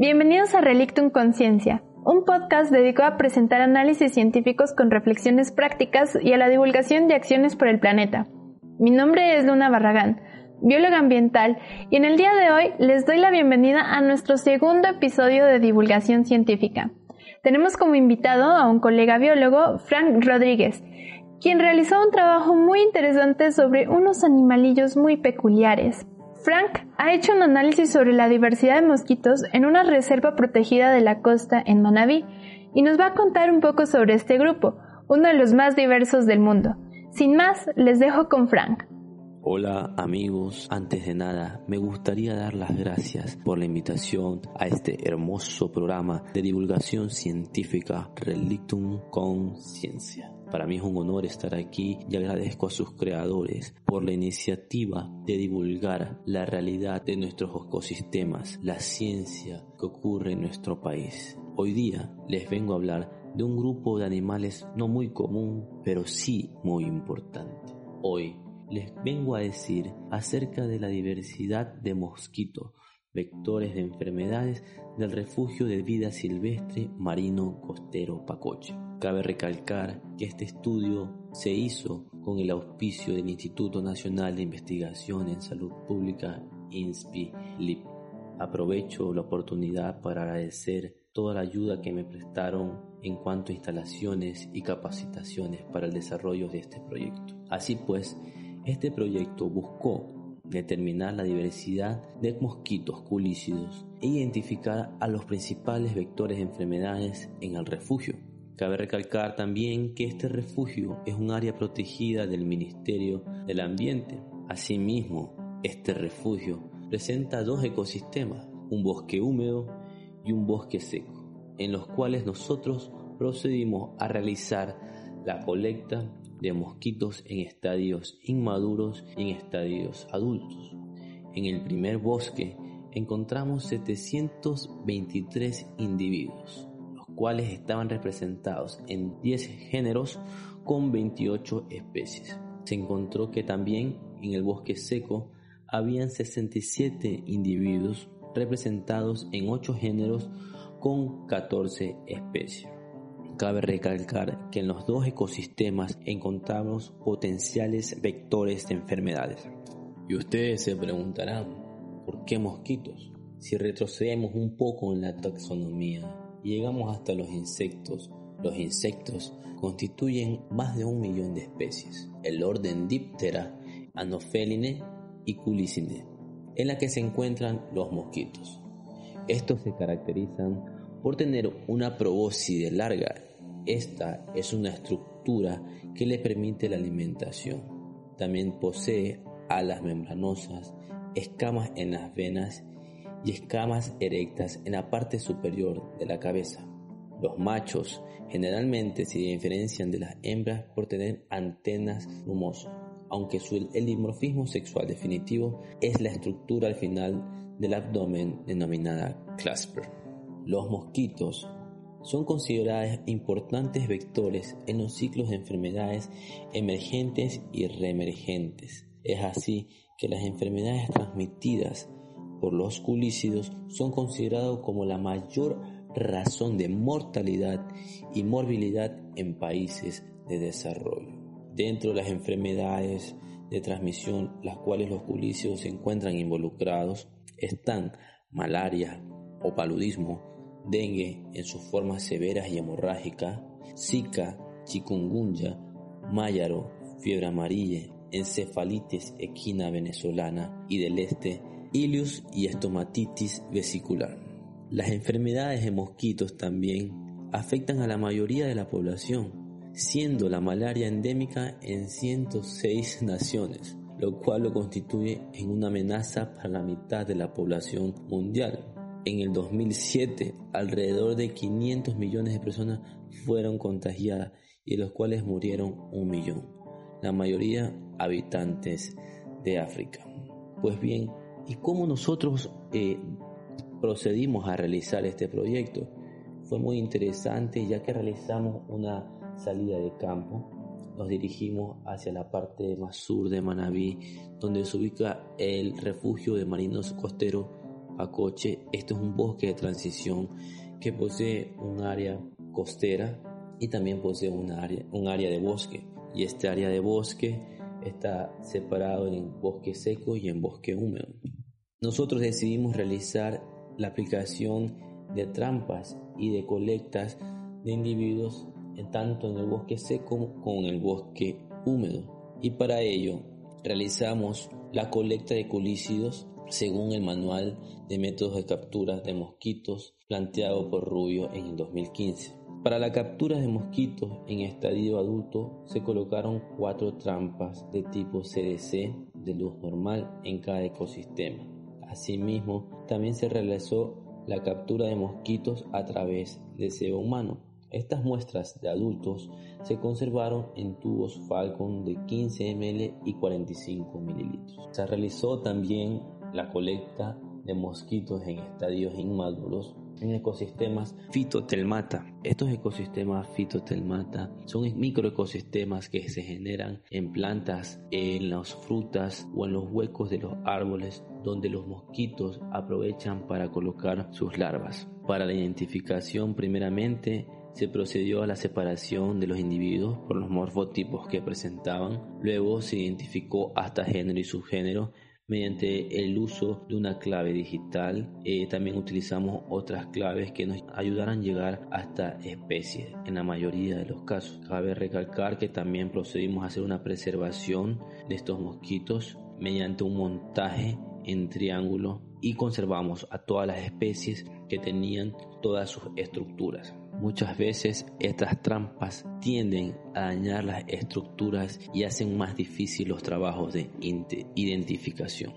Bienvenidos a Relictum Conciencia, un podcast dedicado a presentar análisis científicos con reflexiones prácticas y a la divulgación de acciones por el planeta. Mi nombre es Luna Barragán, bióloga ambiental, y en el día de hoy les doy la bienvenida a nuestro segundo episodio de divulgación científica. Tenemos como invitado a un colega biólogo, Frank Rodríguez, quien realizó un trabajo muy interesante sobre unos animalillos muy peculiares. Frank ha hecho un análisis sobre la diversidad de mosquitos en una reserva protegida de la costa en Manabí y nos va a contar un poco sobre este grupo, uno de los más diversos del mundo. Sin más, les dejo con Frank. Hola amigos, antes de nada me gustaría dar las gracias por la invitación a este hermoso programa de divulgación científica Relictum Conciencia. Para mí es un honor estar aquí y agradezco a sus creadores por la iniciativa de divulgar la realidad de nuestros ecosistemas, la ciencia que ocurre en nuestro país. Hoy día les vengo a hablar de un grupo de animales no muy común, pero sí muy importante. Hoy les vengo a decir acerca de la diversidad de mosquitos, vectores de enfermedades del refugio de vida silvestre marino costero Pacoche. Cabe recalcar que este estudio se hizo con el auspicio del Instituto Nacional de Investigación en Salud Pública, INSPI-LIP. Aprovecho la oportunidad para agradecer toda la ayuda que me prestaron en cuanto a instalaciones y capacitaciones para el desarrollo de este proyecto. Así pues, este proyecto buscó determinar la diversidad de mosquitos culícidos e identificar a los principales vectores de enfermedades en el refugio. Cabe recalcar también que este refugio es un área protegida del Ministerio del Ambiente. Asimismo, este refugio presenta dos ecosistemas, un bosque húmedo y un bosque seco, en los cuales nosotros procedimos a realizar la colecta de mosquitos en estadios inmaduros y en estadios adultos. En el primer bosque encontramos 723 individuos cuales estaban representados en 10 géneros con 28 especies. Se encontró que también en el bosque seco habían 67 individuos representados en 8 géneros con 14 especies. Cabe recalcar que en los dos ecosistemas encontramos potenciales vectores de enfermedades. Y ustedes se preguntarán, ¿por qué mosquitos? Si retrocedemos un poco en la taxonomía, llegamos hasta los insectos. Los insectos constituyen más de un millón de especies. El orden Diptera, Anopheline y Culicine, en la que se encuentran los mosquitos. Estos se caracterizan por tener una probóscide larga. Esta es una estructura que le permite la alimentación. También posee alas membranosas, escamas en las venas y escamas erectas en la parte superior de la cabeza. Los machos generalmente se diferencian de las hembras por tener antenas rumosas, aunque su dimorfismo sexual definitivo es la estructura al final del abdomen denominada clasper. Los mosquitos son considerados importantes vectores en los ciclos de enfermedades emergentes y reemergentes. Es así que las enfermedades transmitidas por los culícidos son considerados como la mayor razón de mortalidad y morbilidad en países de desarrollo. Dentro de las enfermedades de transmisión, las cuales los culícidos se encuentran involucrados, están malaria o paludismo, dengue en sus formas severas y hemorrágicas, zika, chikungunya, máyaro, fiebre amarilla, encefalitis equina venezolana y del este ileus y estomatitis vesicular. Las enfermedades de mosquitos también afectan a la mayoría de la población, siendo la malaria endémica en 106 naciones, lo cual lo constituye en una amenaza para la mitad de la población mundial. En el 2007, alrededor de 500 millones de personas fueron contagiadas y de los cuales murieron un millón, la mayoría habitantes de África. Pues bien, ¿Y cómo nosotros eh, procedimos a realizar este proyecto? Fue muy interesante ya que realizamos una salida de campo. Nos dirigimos hacia la parte más sur de Manabí, donde se ubica el refugio de marinos costeros Acoche. Este es un bosque de transición que posee un área costera y también posee un área, un área de bosque. Y este área de bosque está separado en bosque seco y en bosque húmedo. Nosotros decidimos realizar la aplicación de trampas y de colectas de individuos tanto en el bosque seco como en el bosque húmedo. Y para ello realizamos la colecta de colícidos según el manual de métodos de captura de mosquitos planteado por Rubio en el 2015. Para la captura de mosquitos en estadio adulto se colocaron cuatro trampas de tipo CDC de luz normal en cada ecosistema. Asimismo, también se realizó la captura de mosquitos a través de cebo humano. Estas muestras de adultos se conservaron en tubos Falcon de 15 ml y 45 ml. Se realizó también la colecta de mosquitos en estadios inmaduros en ecosistemas fitotelmata. Estos ecosistemas fitotelmata son microecosistemas que se generan en plantas, en las frutas o en los huecos de los árboles donde los mosquitos aprovechan para colocar sus larvas. Para la identificación primeramente se procedió a la separación de los individuos por los morfotipos que presentaban, luego se identificó hasta género y subgénero mediante el uso de una clave digital. Eh, también utilizamos otras claves que nos ayudarán a llegar hasta especies en la mayoría de los casos. Cabe recalcar que también procedimos a hacer una preservación de estos mosquitos mediante un montaje en triángulo y conservamos a todas las especies que tenían todas sus estructuras. Muchas veces estas trampas tienden a dañar las estructuras y hacen más difícil los trabajos de identificación.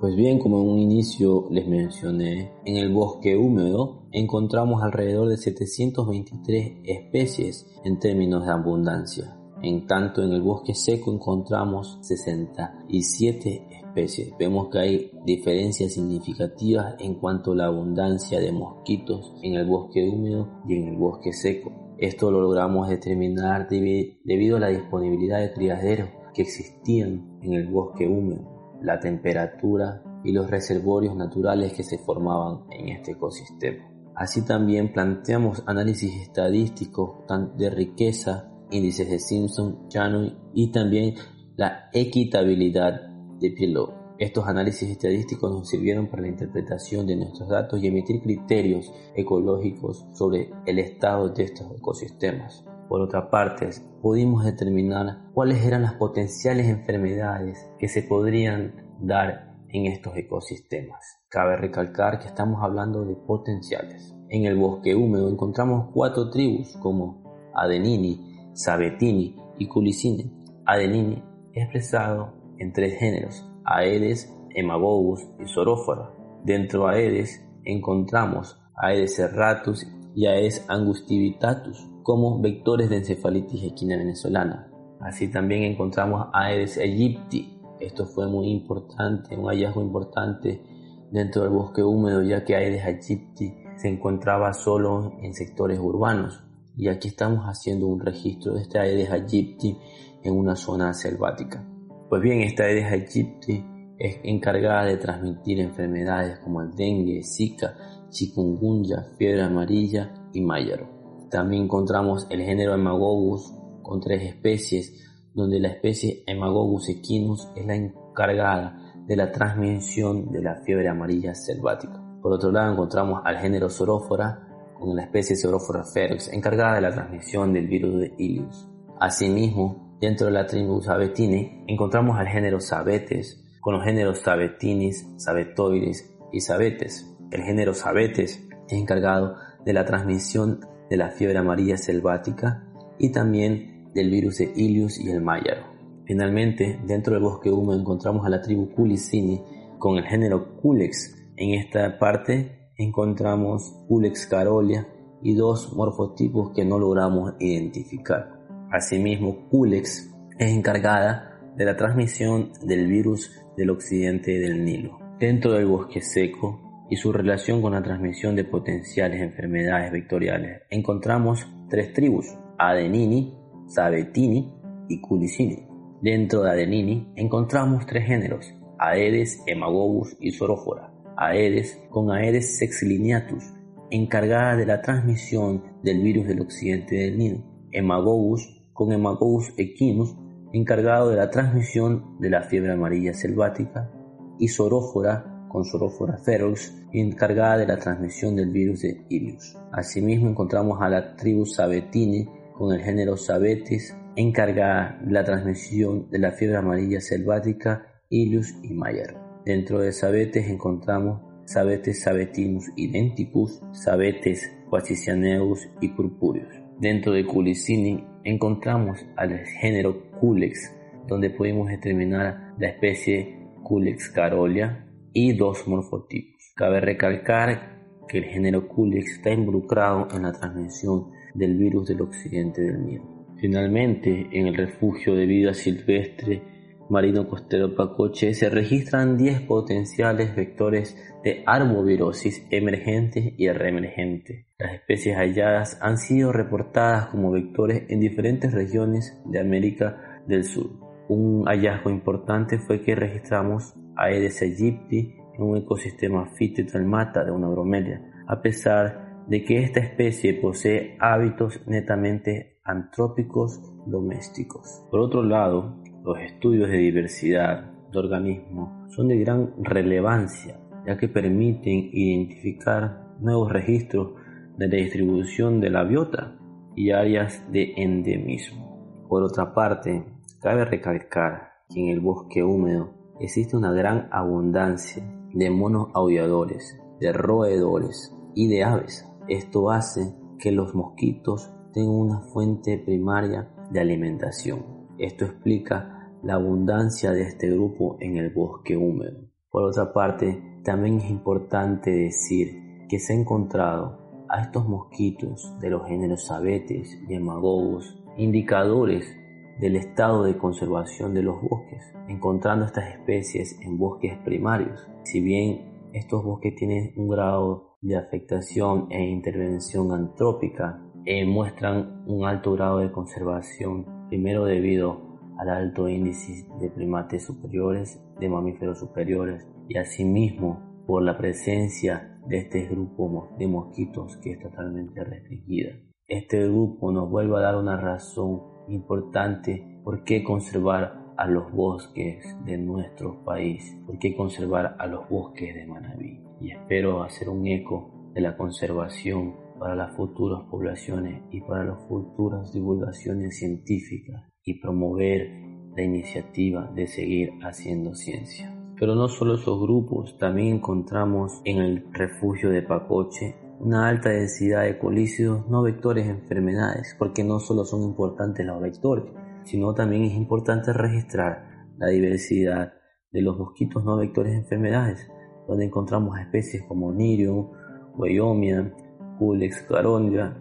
Pues bien, como en un inicio les mencioné, en el bosque húmedo encontramos alrededor de 723 especies en términos de abundancia. En tanto, en el bosque seco encontramos 67 especies. Vemos que hay diferencias significativas en cuanto a la abundancia de mosquitos en el bosque húmedo y en el bosque seco. Esto lo logramos determinar debido a la disponibilidad de criaderos que existían en el bosque húmedo, la temperatura y los reservorios naturales que se formaban en este ecosistema. Así también planteamos análisis estadísticos de riqueza índices de Simpson, Llano y también la equitabilidad de Pillow. Estos análisis estadísticos nos sirvieron para la interpretación de nuestros datos y emitir criterios ecológicos sobre el estado de estos ecosistemas. Por otra parte, pudimos determinar cuáles eran las potenciales enfermedades que se podrían dar en estos ecosistemas. Cabe recalcar que estamos hablando de potenciales. En el bosque húmedo encontramos cuatro tribus como Adenini, Sabetini y Culicine. Adenini es expresado en tres géneros, Aedes, Hemagogus y Sorófora. Dentro de Aedes encontramos Aedes serratus y Aedes angustivitatus como vectores de encefalitis equina venezolana. Así también encontramos Aedes aegypti. Esto fue muy importante, un hallazgo importante dentro del bosque húmedo ya que Aedes aegypti se encontraba solo en sectores urbanos y aquí estamos haciendo un registro de esta Aedes aegypti en una zona selvática. Pues bien, esta Aedes aegypti es encargada de transmitir enfermedades como el dengue, zika, chikungunya, fiebre amarilla y mayaro. También encontramos el género Hemagogus con tres especies, donde la especie Hemagogus equinus es la encargada de la transmisión de la fiebre amarilla selvática. Por otro lado encontramos al género Sorófora, con la especie Pseudophora ferox, encargada de la transmisión del virus de Ilius. Asimismo, dentro de la tribu Sabetini encontramos al género Sabetes, con los géneros Sabetinis, Sabetoides y Sabetes. El género Sabetes es encargado de la transmisión de la fiebre amarilla selvática y también del virus de Ilius y el Mayaro. Finalmente, dentro del bosque húmedo encontramos a la tribu Culicini con el género Culex. En esta parte encontramos Ulex carolia y dos morfotipos que no logramos identificar. Asimismo, Culex es encargada de la transmisión del virus del occidente del Nilo. Dentro del bosque seco y su relación con la transmisión de potenciales enfermedades vectoriales, encontramos tres tribus, Adenini, Sabetini y Culicini. Dentro de Adenini encontramos tres géneros, Aedes, Hemagobus y Sorófora. Aedes con Aedes sexlineatus, encargada de la transmisión del virus del occidente del Nilo. Hemagogus con Hemagogus equinus, encargado de la transmisión de la fiebre amarilla selvática. Y Sorófora con Sorófora ferox, encargada de la transmisión del virus de Ilius. Asimismo encontramos a la tribu Sabetine con el género Sabetes, encargada de la transmisión de la fiebre amarilla selvática Ilius y Mayer. Dentro de Sabetes encontramos Sabetes sabetinus identicus, Sabetes quasicianeus y purpureus. Dentro de Culicini encontramos al género Culex, donde podemos determinar la especie Culex carolia y dos morfotipos. Cabe recalcar que el género Culex está involucrado en la transmisión del virus del occidente del Nilo. Finalmente, en el refugio de vida silvestre marino costero Pacoche se registran 10 potenciales vectores de arbovirosis emergente y reemergente. Las especies halladas han sido reportadas como vectores en diferentes regiones de América del Sur. Un hallazgo importante fue que registramos Aedes aegypti en un ecosistema fitotralmata de una bromelia, a pesar de que esta especie posee hábitos netamente antrópicos domésticos. Por otro lado, los estudios de diversidad de organismos son de gran relevancia, ya que permiten identificar nuevos registros de la distribución de la biota y áreas de endemismo. Por otra parte, cabe recalcar que en el bosque húmedo existe una gran abundancia de monos aulladores, de roedores y de aves. Esto hace que los mosquitos tengan una fuente primaria de alimentación. Esto explica la abundancia de este grupo en el bosque húmedo. Por otra parte, también es importante decir que se ha encontrado a estos mosquitos de los géneros abetes y hemagogos indicadores del estado de conservación de los bosques, encontrando estas especies en bosques primarios. Si bien estos bosques tienen un grado de afectación e intervención antrópica, eh, muestran un alto grado de conservación primero debido al alto índice de primates superiores, de mamíferos superiores y asimismo por la presencia de este grupo de mosquitos que es totalmente restringida. Este grupo nos vuelve a dar una razón importante por qué conservar a los bosques de nuestro país, por qué conservar a los bosques de Manabí. Y espero hacer un eco de la conservación para las futuras poblaciones y para las futuras divulgaciones científicas y promover la iniciativa de seguir haciendo ciencia. Pero no solo esos grupos, también encontramos en el refugio de Pacoche una alta densidad de colícidos no vectores de enfermedades, porque no solo son importantes los vectores, sino también es importante registrar la diversidad de los mosquitos no vectores de enfermedades, donde encontramos especies como Nirium, Wyomia, Culex carondia,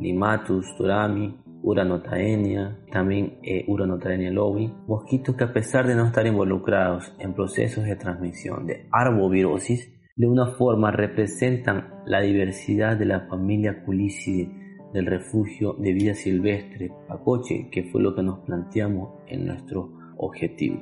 Limatus turami, Uranotaenia, también eh, Uranotaenia lobi, mosquitos que a pesar de no estar involucrados en procesos de transmisión de arbovirosis, de una forma representan la diversidad de la familia Culicidae del refugio de vida silvestre Pacoche, que fue lo que nos planteamos en nuestro objetivo.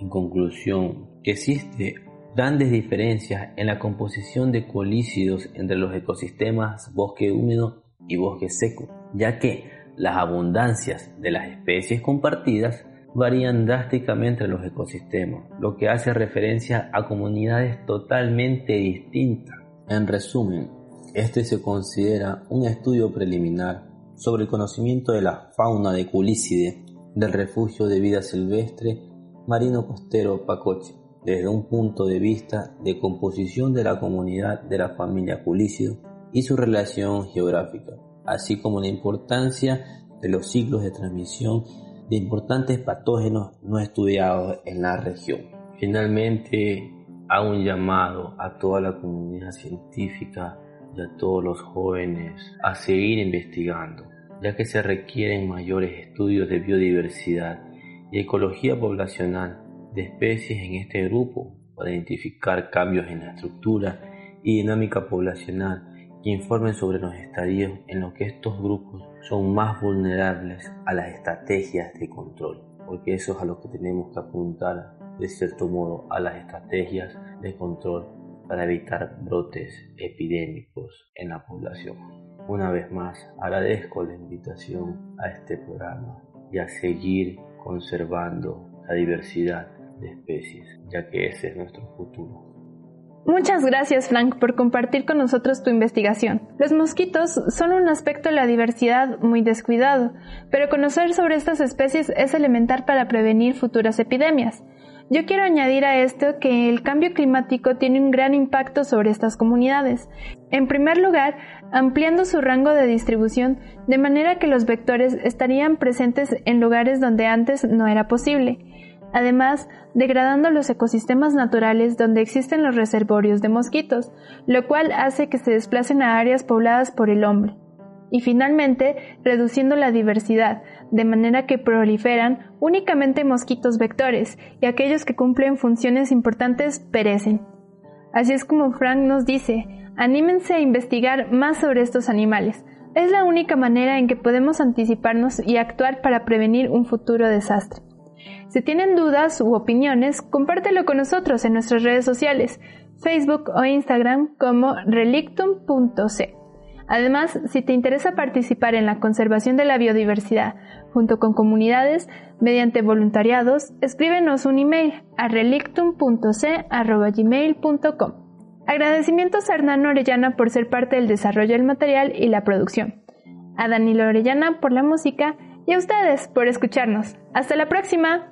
En conclusión, existe grandes diferencias en la composición de colícidos entre los ecosistemas bosque húmedo y bosque seco, ya que las abundancias de las especies compartidas varían drásticamente en los ecosistemas, lo que hace referencia a comunidades totalmente distintas. En resumen, este se considera un estudio preliminar sobre el conocimiento de la fauna de Culícide del refugio de vida silvestre marino costero Pacoche desde un punto de vista de composición de la comunidad de la familia Culícido y su relación geográfica, así como la importancia de los ciclos de transmisión de importantes patógenos no estudiados en la región. Finalmente, hago un llamado a toda la comunidad científica y a todos los jóvenes a seguir investigando, ya que se requieren mayores estudios de biodiversidad y ecología poblacional de especies en este grupo para identificar cambios en la estructura y dinámica poblacional que informen sobre los estadios en los que estos grupos son más vulnerables a las estrategias de control, porque eso es a lo que tenemos que apuntar de cierto modo a las estrategias de control para evitar brotes epidémicos en la población. Una vez más, agradezco la invitación a este programa y a seguir conservando la diversidad de especies, ya que ese es nuestro futuro. Muchas gracias Frank por compartir con nosotros tu investigación. Los mosquitos son un aspecto de la diversidad muy descuidado, pero conocer sobre estas especies es elemental para prevenir futuras epidemias. Yo quiero añadir a esto que el cambio climático tiene un gran impacto sobre estas comunidades. En primer lugar, ampliando su rango de distribución de manera que los vectores estarían presentes en lugares donde antes no era posible. Además, degradando los ecosistemas naturales donde existen los reservorios de mosquitos, lo cual hace que se desplacen a áreas pobladas por el hombre. Y finalmente, reduciendo la diversidad, de manera que proliferan únicamente mosquitos vectores y aquellos que cumplen funciones importantes perecen. Así es como Frank nos dice, anímense a investigar más sobre estos animales. Es la única manera en que podemos anticiparnos y actuar para prevenir un futuro desastre. Si tienen dudas u opiniones, compártelo con nosotros en nuestras redes sociales, Facebook o Instagram como relictum.c. Además, si te interesa participar en la conservación de la biodiversidad junto con comunidades mediante voluntariados, escríbenos un email a relictum.c.gmail.com. Agradecimientos a Hernán Orellana por ser parte del desarrollo del material y la producción, a Danilo Orellana por la música y a ustedes por escucharnos. ¡Hasta la próxima!